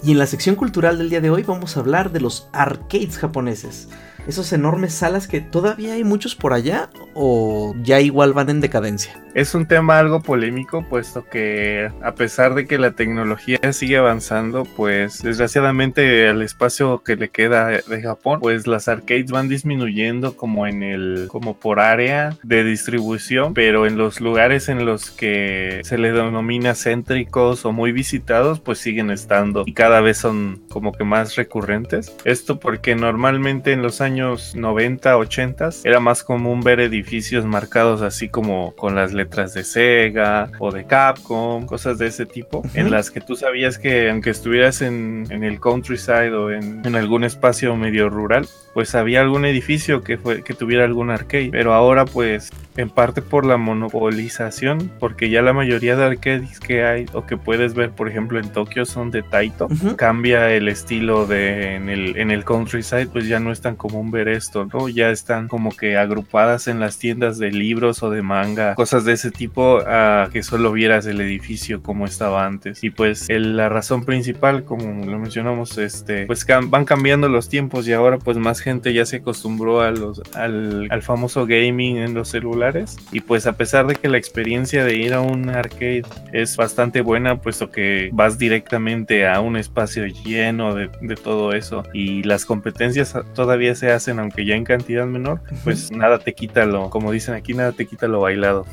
Y en la sección cultural del día de hoy vamos a hablar de los arcades japoneses. Esos enormes salas que todavía hay muchos por allá o ya igual van en decadencia. Es un tema algo polémico, puesto que a pesar de que la tecnología sigue avanzando, pues desgraciadamente el espacio que le queda de Japón, pues las arcades van disminuyendo como en el, como por área de distribución, pero en los lugares en los que se les denomina céntricos o muy visitados, pues siguen estando y cada vez son como que más recurrentes. Esto porque normalmente en los años años 90, 80, era más común ver edificios marcados así como con las letras de Sega o de Capcom, cosas de ese tipo, en las que tú sabías que aunque estuvieras en, en el countryside o en, en algún espacio medio rural, pues había algún edificio que fue que tuviera algún arcade, pero ahora pues en parte por la monopolización, porque ya la mayoría de arcades que hay o que puedes ver, por ejemplo, en Tokio son de Taito. Ujú. Cambia el estilo de en el, en el countryside, pues ya no es tan común ver esto, ¿no? Ya están como que agrupadas en las tiendas de libros o de manga, cosas de ese tipo, a que solo vieras el edificio como estaba antes. Y pues el- la razón principal, como lo mencionamos, este, pues cam- van cambiando los tiempos y ahora pues más gente ya se acostumbró a los, al, al famoso gaming en los celulares. Y pues a pesar de que la experiencia de ir a un arcade es bastante buena, puesto que vas directamente a un espacio lleno de, de todo eso y las competencias todavía se hacen, aunque ya en cantidad menor, pues nada te quita lo, como dicen aquí, nada te quita lo bailado.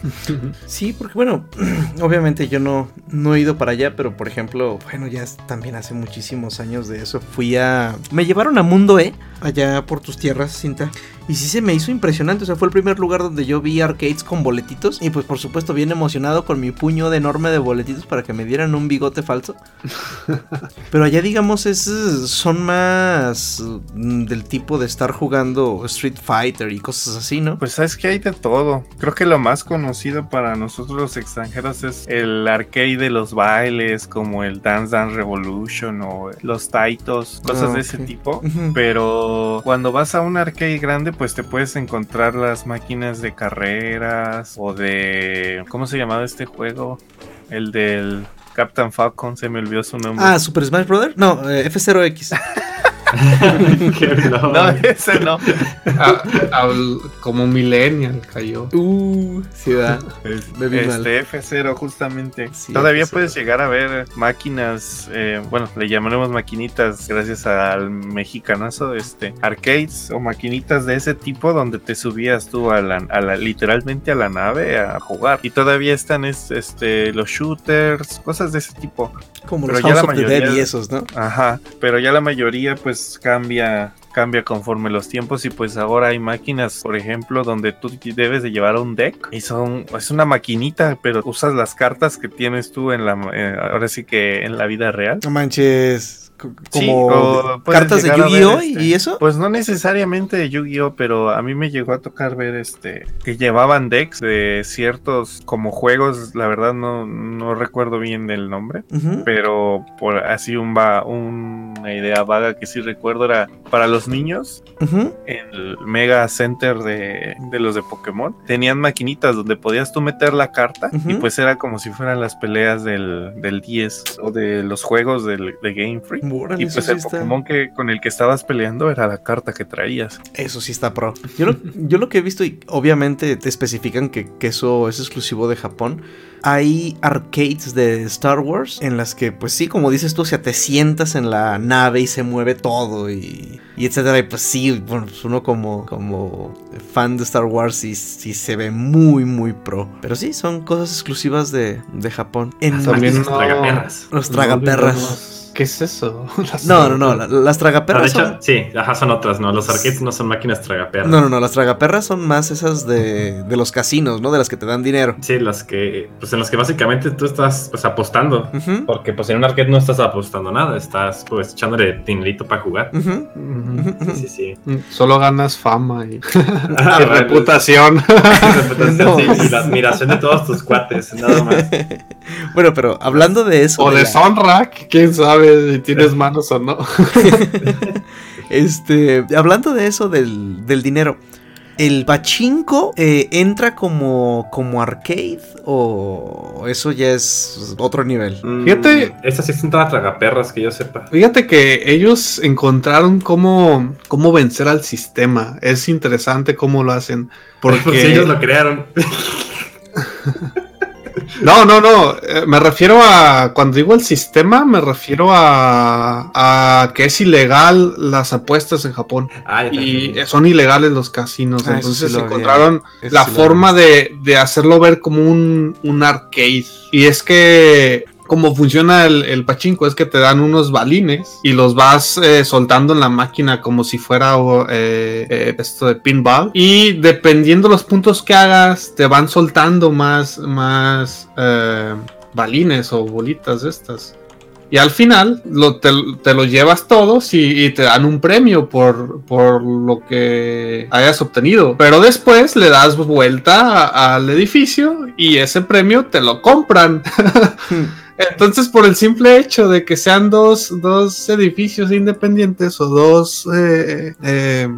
Sí, porque bueno, obviamente yo no, no he ido para allá, pero por ejemplo, bueno, ya también hace muchísimos años de eso. Fui a... Me llevaron a Mundo E, allá por tus tierras, Cinta. Y sí se me hizo impresionante, o sea, fue el primer lugar donde yo vi arcades con boletitos. Y pues por supuesto bien emocionado con mi puño de enorme de boletitos para que me dieran un bigote falso. Pero allá digamos es, son más mm, del tipo de estar jugando Street Fighter y cosas así, ¿no? Pues sabes que hay de todo. Creo que lo más conocido para nosotros los extranjeros es el arcade de los bailes, como el Dance Dance Revolution o los Taitos, cosas Ah, de ese ok. tipo. Pero cuando vas a un arcade grande, pues te puedes encontrar las máquinas de carreras o de. ¿Cómo se llamaba este juego? El del Captain Falcon, se me olvidó su nombre. Ah, Super Smash Brother? No, eh, F0X. No. ese no. Como millennial cayó. Uh, da. Es- este F0 justamente. Sí, Todavía F0. puedes llegar a ver máquinas, eh, bueno, le llamaremos maquinitas gracias al mexicanazo, este, arcades o maquinitas de ese tipo donde te subías tú a la, a la- literalmente a la nave a jugar. Y todavía están es- este, los shooters, cosas de ese tipo. Como Pero los ya House la of the mayoría Dead y esos, ¿no? Ajá, pero ya la mayoría pues cambia cambia conforme los tiempos y pues ahora hay máquinas, por ejemplo, donde tú debes de llevar un deck y son es una maquinita, pero usas las cartas que tienes tú en la eh, ahora sí que en la vida real. No manches. Sí, Como cartas de Yu-Gi-Oh! este, y eso. Pues no necesariamente de Yu-Gi-Oh, pero a mí me llegó a tocar ver este que llevaban decks de ciertos como juegos, la verdad no, no recuerdo bien el nombre. Pero por así un va una idea vaga que sí recuerdo era para los niños en el Mega Center de, de los de Pokémon tenían maquinitas donde podías tú meter la carta y pues era como si fueran las peleas del, del 10 o de los juegos del, de Game Freak Órale, y pues sí el está- Pokémon que con el que estabas peleando era la carta que traías Eso sí está pro. Yo lo, yo lo que he visto, y obviamente te especifican que, que eso es exclusivo de Japón. Hay arcades de Star Wars en las que, pues sí, como dices tú, o sea, te sientas en la nave y se mueve todo y, y etcétera. Y pues sí, bueno, pues uno como, como fan de Star Wars sí, sí se ve muy, muy pro. Pero sí, son cosas exclusivas de, de Japón. En También no- tragaperras. los tragaperras. ¿Qué es eso? Las No, no, no, la- las Ah, de tragaperras hecho, son... sí, ajá, son otras, ¿no? Los arcades no son máquinas tragaperras. No, no, no, las tragaperras son más esas de, de los casinos, ¿no? De las que te dan dinero. Sí, las que, pues en las que básicamente tú estás pues apostando. Porque pues en un arcade no estás apostando nada, estás pues echándole dinerito para jugar. Sí, sí, sí. Solo ganas fama y, Ah, y reputación. reputación, No. sí, y la admiración de todos tus cuates, nada más. Bueno, pero hablando de eso, O de la- deshonra, que quién sabe si tienes manos o no. este, hablando de eso del, del dinero, ¿el pachinko eh, entra como, como arcade o eso ya es otro nivel? Fíjate- Mm, Estas sí son todas tragaperras que yo sepa. Fíjate que ellos encontraron cómo, cómo vencer al sistema. Es interesante cómo lo hacen. Porque Porque ellos lo crearon. No, no, no. eh, Me refiero a. Cuando digo el sistema, me refiero a. a que es ilegal las apuestas en Japón. Ah, ya Y son ilegales los casinos. Ah, entonces sí lo había- encontraron eso la sí forma de, de hacerlo ver como un, un arcade. Y es que cómo funciona el, el pachinko es que te dan unos balines y los vas eh, soltando en la máquina como si fuera eh, eh, esto de pinball. Y dependiendo los puntos que hagas, te van soltando más, más balines o bolitas estas. Y al final lo, te, te los llevas todos y, y te dan un premio por, por lo que hayas obtenido. Pero después le das vuelta a- al edificio y ese premio te lo compran. Entonces, por el simple hecho de que sean dos, dos edificios independientes o dos eh, eh,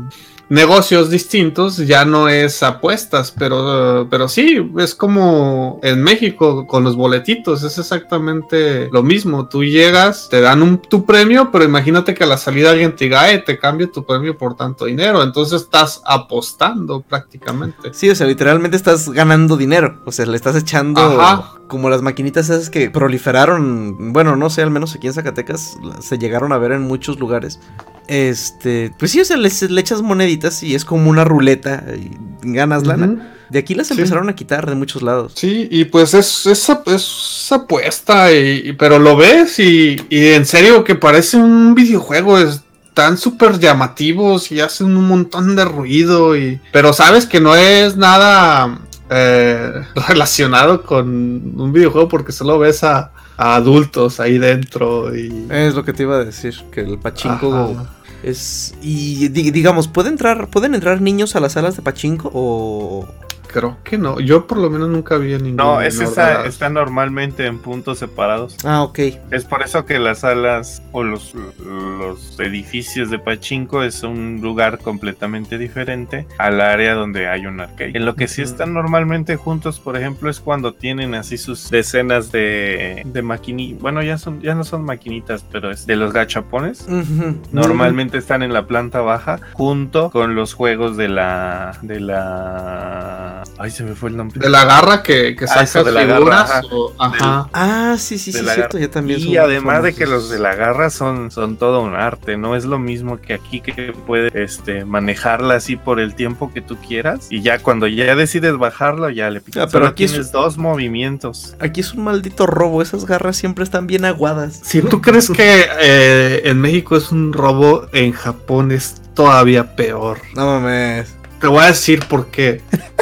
negocios distintos, ya no es apuestas, pero, pero sí, es como en México con los boletitos, es exactamente lo mismo. Tú llegas, te dan un, tu premio, pero imagínate que a la salida alguien te diga, "Eh, te cambio tu premio por tanto dinero. Entonces estás apostando prácticamente. Sí, o sea, literalmente estás ganando dinero. O sea, le estás echando Ajá. como las maquinitas esas que proliferaron. Bueno, no sé, al menos aquí en Zacatecas se llegaron a ver en muchos lugares. Este, pues sí, o sea, le, echas moneditas y es como una ruleta y ganas lana. De aquí las Sí. empezaron a quitar de muchos lados. Sí, y pues es, es, ap- es apuesta, y, y- pero lo ves y, y en serio que parece un videojuego, están súper llamativos y hacen un montón de ruido, y, pero sabes que no es nada eh, relacionado con un videojuego porque solo ves a, a adultos ahí dentro y... Es lo que te iba a decir, que el pachinko. Es y di- digamos, ¿puede entrar pueden entrar niños a las salas de pachinko o Creo que no, yo por lo menos nunca vi a ningún... No, es esa, está normalmente en puntos separados. Ah, ok. Es por eso que las salas o los, los edificios de Pachinko es un lugar completamente diferente al área donde hay un arcade. En lo que sí Ujú. están normalmente juntos, por ejemplo, es cuando tienen así sus decenas de, de maquinitas. Bueno, ya son, ya no son maquinitas, pero es de los gachapones. Normalmente están en la planta baja junto con los juegos de la de la ay se me fue el nombre De la garra que, que Ah, sacas eso de la garra, figuras ajá. o- ajá. Ah, sí, sí, de sí, cierto, garra. ya también y además de que los de la garra son, son todo un arte, no es lo mismo que aquí que puedes este, manejarla así por el tiempo que tú quieras y ya cuando ya decides bajarlo ya le picas. Ah, pero Solo aquí es- dos movimientos. Aquí es un maldito robo, esas garras siempre están bien aguadas. Si tú crees que eh, en México es un robo, en Japón es todavía peor. No mames. Te voy a decir por qué.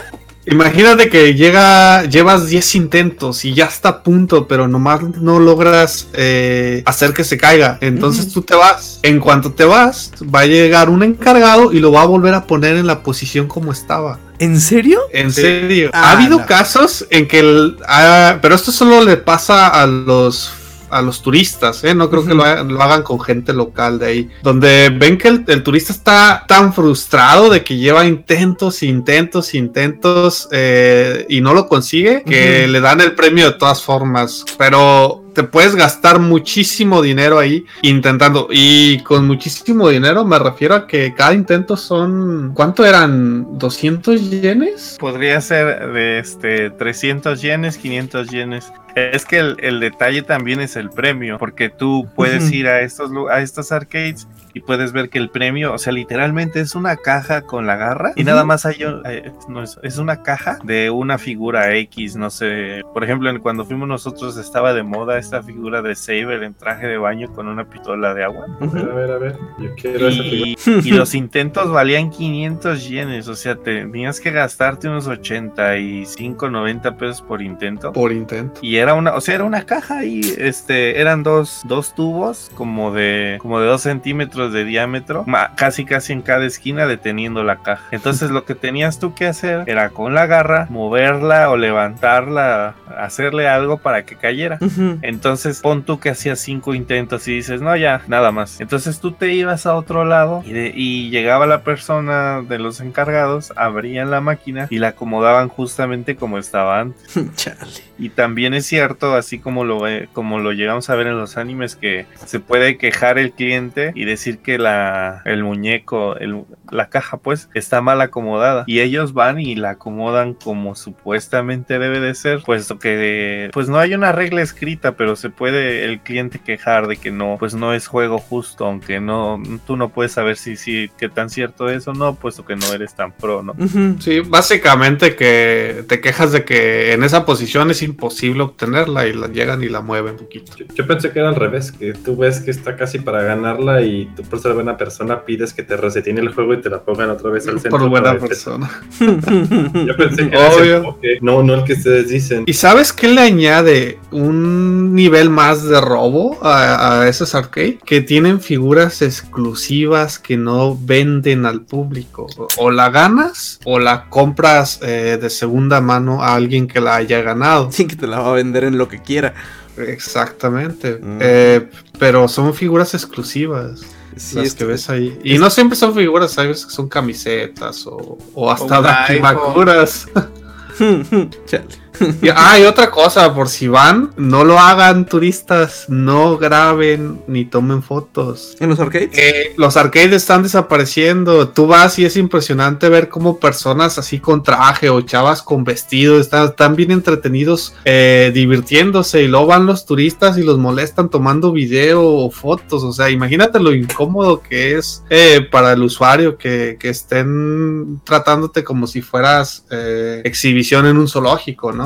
Imagínate que llega, llevas 10 intentos y ya está a punto, pero nomás no logras eh, hacer que se caiga. Entonces tú te vas. En cuanto te vas, va a llegar un encargado y lo va a volver a poner en la posición como estaba. ¿En serio? En Sí. serio. Ah, ha habido no. casos en que el, ah, pero esto solo le pasa a los a los turistas, ¿eh? no creo que lo, hagan- lo hagan con gente local de ahí, donde ven que el, el turista está tan frustrado de que lleva intentos, intentos, intentos eh, y no lo consigue, que le dan el premio de todas formas, pero te puedes gastar muchísimo dinero ahí intentando. Y con muchísimo dinero me refiero a que cada intento son. ¿Cuánto eran? ¿200 yenes? Podría ser de este 300 yenes, 500 yenes. Es que el, el detalle también es el premio, porque tú puedes ir a estos a estos arcades y puedes ver que el premio, o sea, literalmente es una caja con la garra y nada más hay un- eh, no, es, es una caja de una figura X, no sé. Por ejemplo, en- cuando fuimos nosotros estaba de moda esta figura de Saber en traje de baño con una pistola de agua. A ver, a ver, a ver. Yo quiero esa figura. Y, y los intentos valían 500 yenes, o sea, tenías que gastarte unos 85, 90 pesos por intento. Por intento. Y era una, o sea, era una caja y este, eran dos, dos tubos como de, como de dos centímetros de diámetro, casi casi en cada esquina deteniendo la caja. Entonces lo que tenías tú que hacer era con la garra moverla o levantarla, hacerle algo para que cayera. Entonces pon tú que hacías cinco intentos y dices, no, ya, nada más. Entonces tú te ibas a otro lado y, de- y llegaba la persona de los encargados, abrían la máquina y la acomodaban justamente como estaba antes. Chale. Y también es cierto, así como lo, ve- como lo llegamos a ver en los animes, que se puede quejar el cliente y decir que la, el muñeco, el- la caja, pues, está mal acomodada. Y ellos van y la acomodan como supuestamente debe de ser, puesto que, pues, no hay una regla escrita, pero se puede el cliente quejar de que no, pues, no es juego justo, aunque no, tú no puedes saber si, si, qué tan cierto es o no, puesto que no eres tan pro, ¿no? Sí, básicamente que te quejas de que en esa posición es imposible obtenerla y la llegan y la mueven un poquito. Yo, yo pensé que era al revés, que tú ves que está casi para ganarla y tú por ser buena persona pides que te resetine el juego y te la pongan otra vez al centro. Por buena persona. Yo pensé que era Obvio. enfoque. No, no el que ustedes dicen. ¿Y sabes qué le añade un nivel más de robo a, a esos arcade? Que tienen figuras exclusivas que no venden al público. O la ganas o la compras eh, de segunda mano a alguien que la haya ganado. Que te la va a vender en lo que quiera. Exactamente. Mm. Eh, pero son figuras exclusivas. Sí, las es que ves ahí. Y no siempre son figuras, hay veces que son camisetas o, o hasta dakimakuras. Chale. Y, ah, y otra cosa, por si van, no lo hagan turistas, no graben ni tomen fotos. ¿En los arcades? Eh, los arcades están desapareciendo. Tú vas y es impresionante ver cómo personas así con traje o chavas con vestido están, están bien entretenidos eh, divirtiéndose y luego van los turistas y los molestan tomando video o fotos. O sea, imagínate lo incómodo que es eh, para el usuario que, que estén tratándote como si fueras exhibición en un zoológico, ¿no?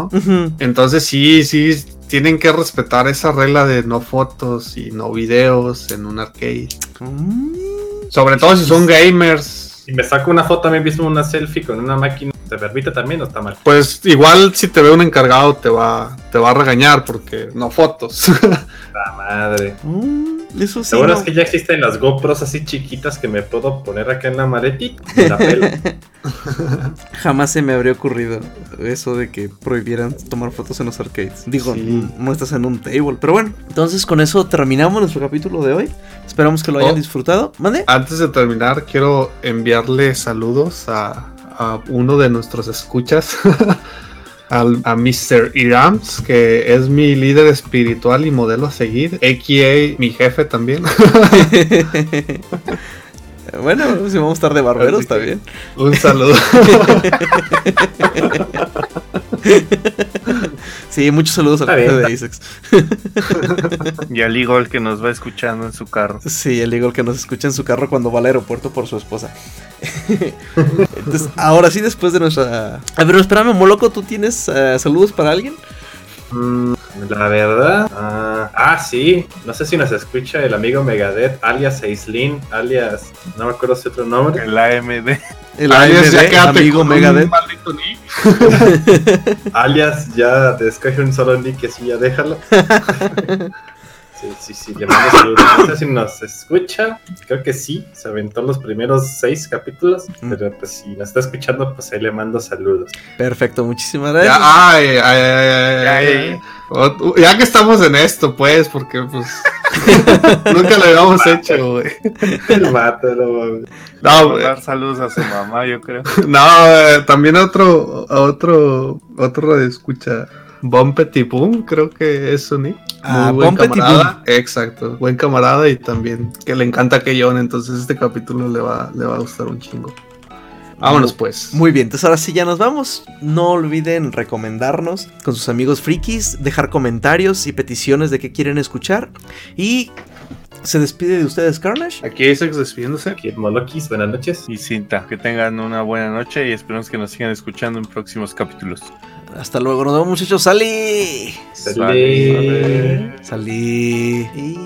Entonces sí, sí, tienen que respetar esa regla de no fotos y no videos en un arcade. Mm. Sobre todo si son gamers. Si me saco una foto a mí mismo, una selfie con una máquina, ¿te permite también o está mal? Pues igual si te ve un encargado te va, te va a regañar porque no fotos. La madre. Mm, Eso sí. Seguro no. es que ya existen las GoPros así chiquitas que me puedo poner acá en la maletita. y la pelo. Jamás se me habría ocurrido eso de que prohibieran tomar fotos en los arcades. Digo, Sí. no estás en un table. Pero bueno, entonces con eso terminamos nuestro capítulo de hoy. Esperamos que lo hayan Oh. disfrutado. ¿Mande? Antes de terminar, quiero enviarle saludos a, a uno de nuestros escuchas. al- a Mr. Irams, que es mi líder espiritual y modelo a seguir, a.k.a. mi jefe también. bueno, si vamos a estar de barberos, está bien. Un saludo. Sí, muchos saludos al jefe de Isaacs. Y al Eagle que nos va escuchando en su carro. Sí, el Eagle que nos escucha en su carro cuando va al aeropuerto por su esposa. Entonces, ahora sí, después de nuestra. A ver, espérame, Moloco, ¿tú tienes eh, saludos para alguien? Mm, La verdad. Ah, ah, sí. No sé si nos escucha el amigo Megadeth, alias Aislin, alias. No me acuerdo su otro nombre. El AMD. El Alias, ya amigo Megadeth. maldito nick. Alias ya te escoge un solo nick así ya déjalo. Sí, sí, sí, le mando saludos. No sé si nos escucha. Creo que sí. Se aventó los primeros seis capítulos. Mm. Pero pues si nos está escuchando, pues ahí le mando saludos. Perfecto, muchísimas gracias. Ya, ay, ay, ay, ay, Ya, ay, ya, ay. O- Ya que estamos en esto, pues, porque pues nunca lo habíamos hecho, güey. El vato, no mames. No, güey. Mandar saludos a su mamá, yo creo. no, eh, también otro, a otro, otro de escucha. Bon Petit Boom, creo que es su nick. Ah, Muy buen Bon Petit camarada. Exacto, buen camarada y también que le encanta Keyon, entonces este capítulo le va, le va a gustar un chingo. Vámonos pues. Muy bien, entonces ahora sí ya nos vamos. No olviden recomendarnos con sus amigos frikis, dejar comentarios y peticiones de qué quieren escuchar. Y se despide de ustedes, Carnage. Aquí Isaac despidiéndose. Aquí Molokis, buenas noches. Y cinta. Que tengan una buena noche y esperemos que nos sigan escuchando en próximos capítulos. Hasta luego, nos vemos muchachos. ¡Salí! Salí. Y...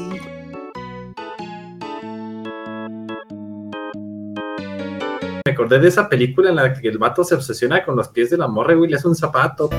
Me acordé de esa película en la que el vato se obsesiona con los pies de la morra, güey, le hace un zapato.